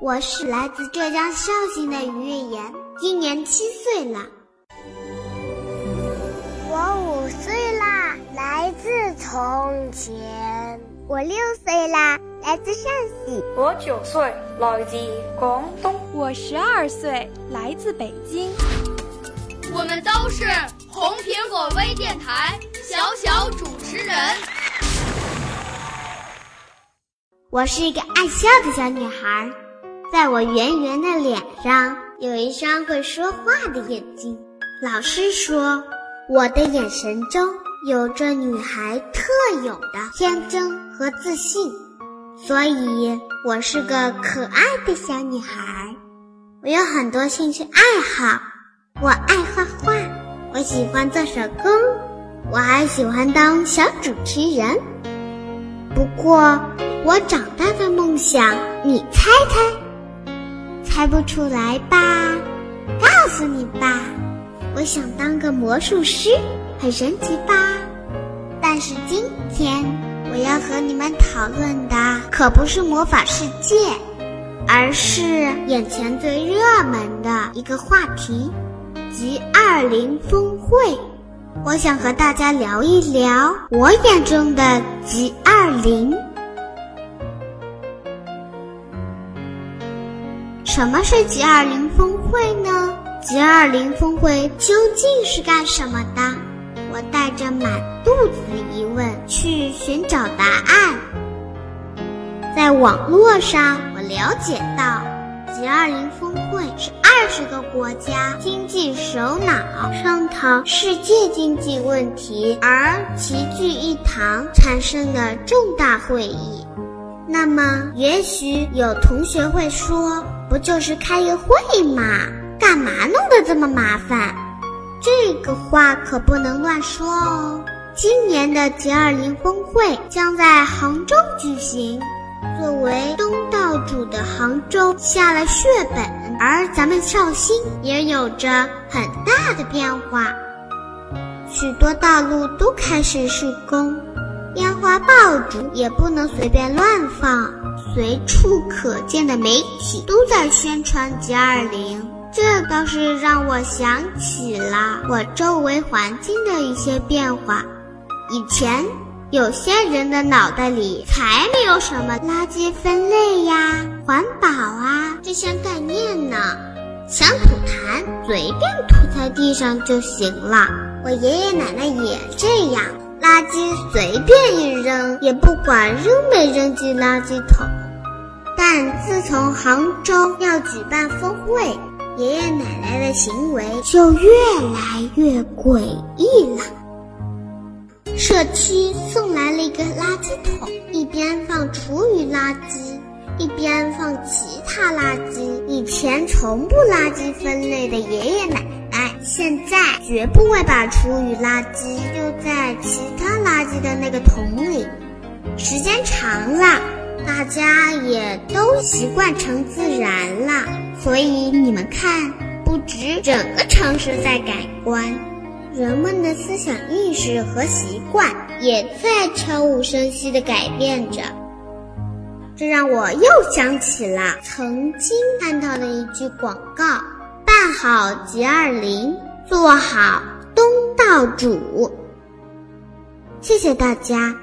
我是来自浙江绍兴的于月言，今年七岁了。我五岁啦，来自从前。我六岁啦，来自陕西。我九岁，来自广东。我十二岁，来自北京。我们都是红苹果微电台小小主持人。我是一个爱笑的小女孩，在我圆圆的脸上有一双会说话的眼睛。老师说，我的眼神中有着女孩特有的天真和自信，所以我是个可爱的小女孩。我有很多兴趣爱好，我爱画画，我喜欢做手工，我还喜欢当小主持人。不过，我长大的梦想，你猜猜？猜不出来吧？告诉你吧，我想当个魔术师，很神奇吧？但是今天我要和你们讨论的可不是魔法世界，而是眼前最热门的一个话题—— G 二零峰会。我想和大家聊一聊我眼中的 G 二零。什么是 G 二零峰会呢？G 二零峰会究竟是干什么的？我带着满肚子疑问去寻找答案。在网络上，我了解到，G 二零峰会是二十个国家经济首脑商讨世界经济问题而齐聚一堂产生的重大会议。那么，也许有同学会说，不就是开个会嘛，干嘛弄得这么麻烦？这个话可不能乱说哦。今年的 G20 峰会将在杭州举行，作为东道主的杭州下了血本，而咱们绍兴也有着很大的变化，许多道路都开始施工。烟花爆竹也不能随便乱放，随处可见的媒体都在宣传 G20，这倒是让我想起了我周围环境的一些变化。以前有些人的脑袋里才没有什么垃圾分类呀、环保啊这些概念呢，想吐痰随便吐在地上就行了。我爷爷奶奶也这样。垃圾随便一扔，也不管扔没扔进垃圾桶。但自从杭州要举办峰会，爷爷奶奶的行为就越来越诡异了。社区送来了一个垃圾桶，一边放厨余垃圾，一边放其他垃圾。以前从不垃圾分类的爷爷奶奶，现在绝不会把厨余垃圾丢在其他垃圾的那个桶里。时间长了，大家也都习惯成自然了。所以你们看，不止整个城市在改观，人们的思想意识和习惯也在悄无声息地改变着。这让我又想起了曾经看到的一句广告：“好吉二零，做好东道主。谢谢大家。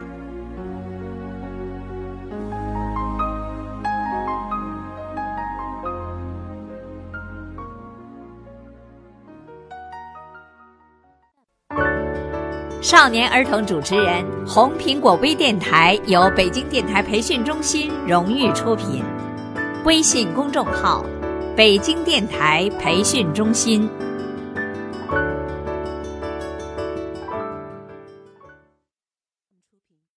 少年儿童主持人，红苹果微电台由北京电台培训中心荣誉出品，微信公众号。北京电台培训中心。